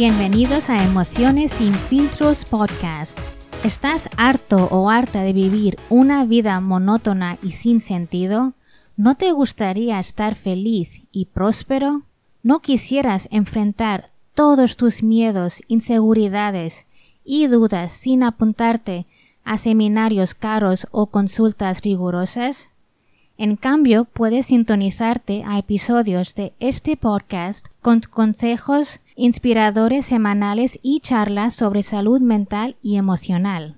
Bienvenidos a Emociones sin filtros podcast. ¿Estás harto o harta de vivir una vida monótona y sin sentido? ¿No te gustaría estar feliz y próspero? ¿No quisieras enfrentar todos tus miedos, inseguridades y dudas sin apuntarte a seminarios caros o consultas rigurosas? En cambio, puedes sintonizarte a episodios de este podcast con consejos inspiradores semanales y charlas sobre salud mental y emocional.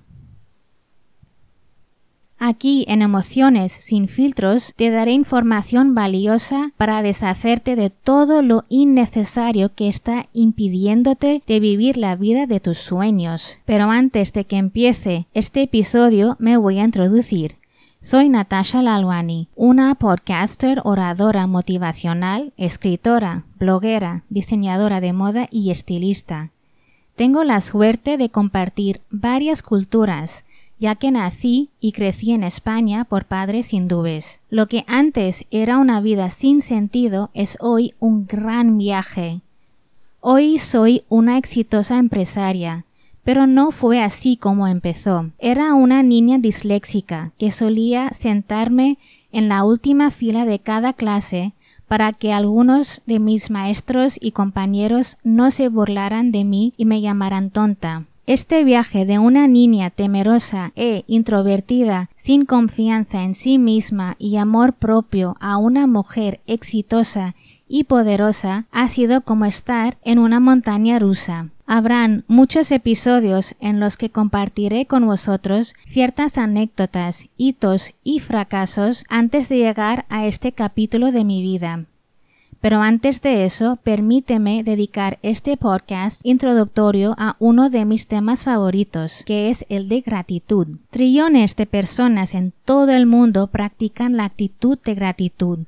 Aquí en Emociones sin filtros te daré información valiosa para deshacerte de todo lo innecesario que está impidiéndote de vivir la vida de tus sueños. Pero antes de que empiece este episodio me voy a introducir. Soy Natasha Lalwani, una podcaster, oradora motivacional, escritora, bloguera, diseñadora de moda y estilista. Tengo la suerte de compartir varias culturas, ya que nací y crecí en España por padres hindúes. Lo que antes era una vida sin sentido es hoy un gran viaje. Hoy soy una exitosa empresaria, pero no fue así como empezó. Era una niña disléxica que solía sentarme en la última fila de cada clase para que algunos de mis maestros y compañeros no se burlaran de mí y me llamaran tonta. Este viaje de una niña temerosa e introvertida, sin confianza en sí misma y amor propio a una mujer exitosa y poderosa ha sido como estar en una montaña rusa. Habrán muchos episodios en los que compartiré con vosotros ciertas anécdotas, hitos y fracasos antes de llegar a este capítulo de mi vida. Pero antes de eso, permíteme dedicar este podcast introductorio a uno de mis temas favoritos, que es el de gratitud. Trillones de personas en todo el mundo practican la actitud de gratitud,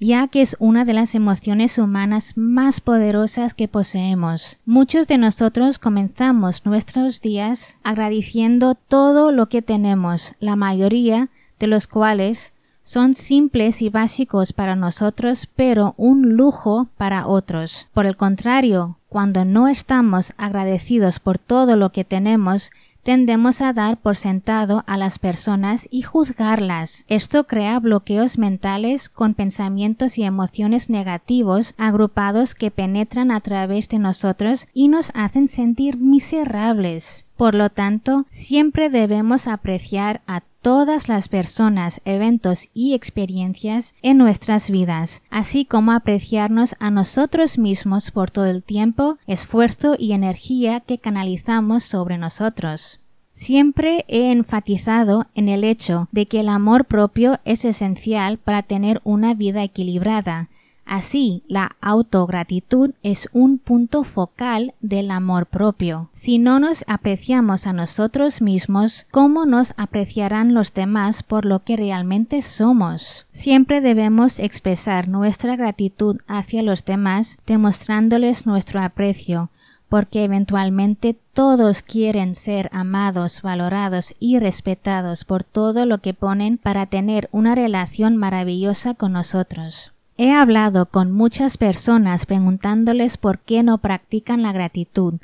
ya que es una de las emociones humanas más poderosas que poseemos. Muchos de nosotros comenzamos nuestros días agradeciendo todo lo que tenemos, la mayoría de los cuales son simples y básicos para nosotros, pero un lujo para otros. Por el contrario, cuando no estamos agradecidos por todo lo que tenemos, tendemos a dar por sentado a las personas y juzgarlas. Esto crea bloqueos mentales con pensamientos y emociones negativos agrupados que penetran a través de nosotros y nos hacen sentir miserables. Por lo tanto, siempre debemos apreciar a todas las personas, eventos y experiencias en nuestras vidas, así como apreciarnos a nosotros mismos por todo el tiempo, esfuerzo y energía que canalizamos sobre nosotros. Siempre he enfatizado en el hecho de que el amor propio es esencial para tener una vida equilibrada, Así, la autogratitud es un punto focal del amor propio. Si no nos apreciamos a nosotros mismos, ¿cómo nos apreciarán los demás por lo que realmente somos? Siempre debemos expresar nuestra gratitud hacia los demás demostrándoles nuestro aprecio, porque eventualmente todos quieren ser amados, valorados y respetados por todo lo que ponen para tener una relación maravillosa con nosotros. He hablado con muchas personas preguntándoles por qué no practican la gratitud,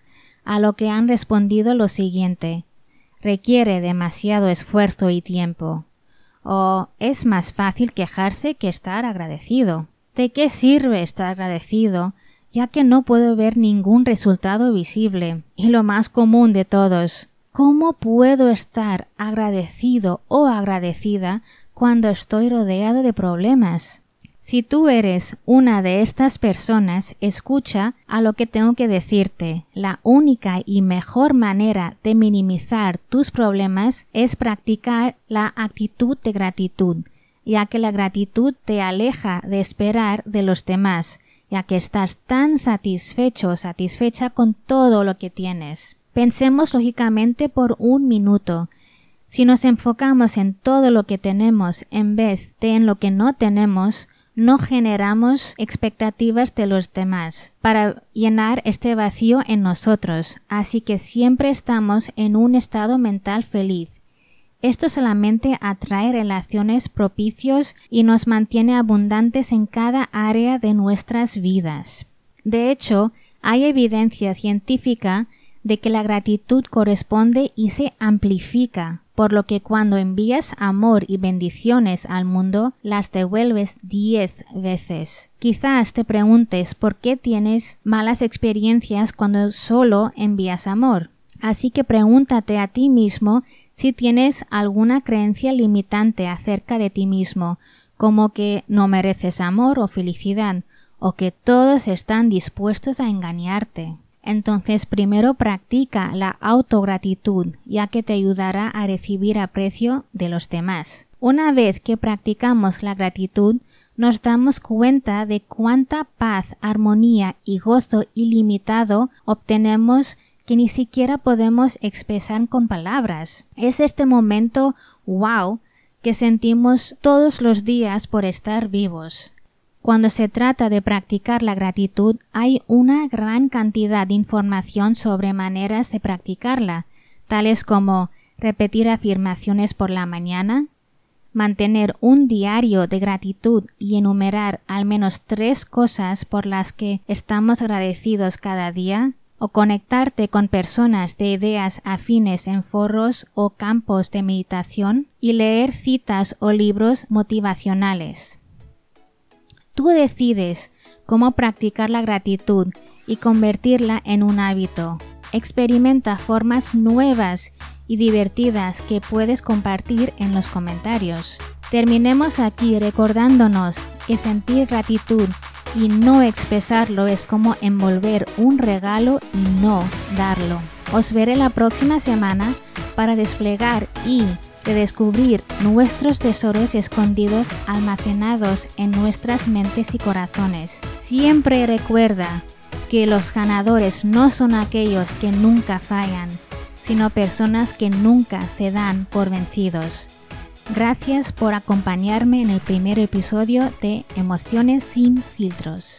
a lo que han respondido lo siguiente requiere demasiado esfuerzo y tiempo. O es más fácil quejarse que estar agradecido. ¿De qué sirve estar agradecido ya que no puedo ver ningún resultado visible? Y lo más común de todos, ¿cómo puedo estar agradecido o agradecida cuando estoy rodeado de problemas? Si tú eres una de estas personas, escucha a lo que tengo que decirte. La única y mejor manera de minimizar tus problemas es practicar la actitud de gratitud, ya que la gratitud te aleja de esperar de los demás, ya que estás tan satisfecho o satisfecha con todo lo que tienes. Pensemos lógicamente por un minuto. Si nos enfocamos en todo lo que tenemos en vez de en lo que no tenemos, no generamos expectativas de los demás para llenar este vacío en nosotros, así que siempre estamos en un estado mental feliz. Esto solamente atrae relaciones propicios y nos mantiene abundantes en cada área de nuestras vidas. De hecho, Hay evidencia científica de que la gratitud corresponde y se amplifica, por lo que cuando envías amor y bendiciones al mundo, las devuelves diez veces. Quizás te preguntes por qué tienes malas experiencias cuando solo envías amor. Así que pregúntate a ti mismo si tienes alguna creencia limitante acerca de ti mismo, como que no mereces amor o felicidad, o que todos están dispuestos a engañarte. Entonces primero practica la autogratitud, ya que te ayudará a recibir aprecio de los demás. Una vez que practicamos la gratitud, nos damos cuenta de cuánta paz, armonía y gozo ilimitado obtenemos que ni siquiera podemos expresar con palabras. Es este momento wow que sentimos todos los días por estar vivos. Cuando se trata de practicar la gratitud hay una gran cantidad de información sobre maneras de practicarla, tales como repetir afirmaciones por la mañana, mantener un diario de gratitud y enumerar al menos tres cosas por las que estamos agradecidos cada día, o conectarte con personas de ideas afines en foros o campos de meditación y leer citas o libros motivacionales. Tú decides cómo practicar la gratitud y convertirla en un hábito. Experimenta formas nuevas y divertidas que puedes compartir en los comentarios. Terminemos aquí recordándonos que sentir gratitud y no expresarlo es como envolver un regalo y no darlo. Os veré la próxima semana para desplegar y de descubrir nuestros tesoros escondidos almacenados en nuestras mentes y corazones. Siempre recuerda que los ganadores no son aquellos que nunca fallan, sino personas que nunca se dan por vencidos. Gracias por acompañarme en el primer episodio de Emociones sin filtros.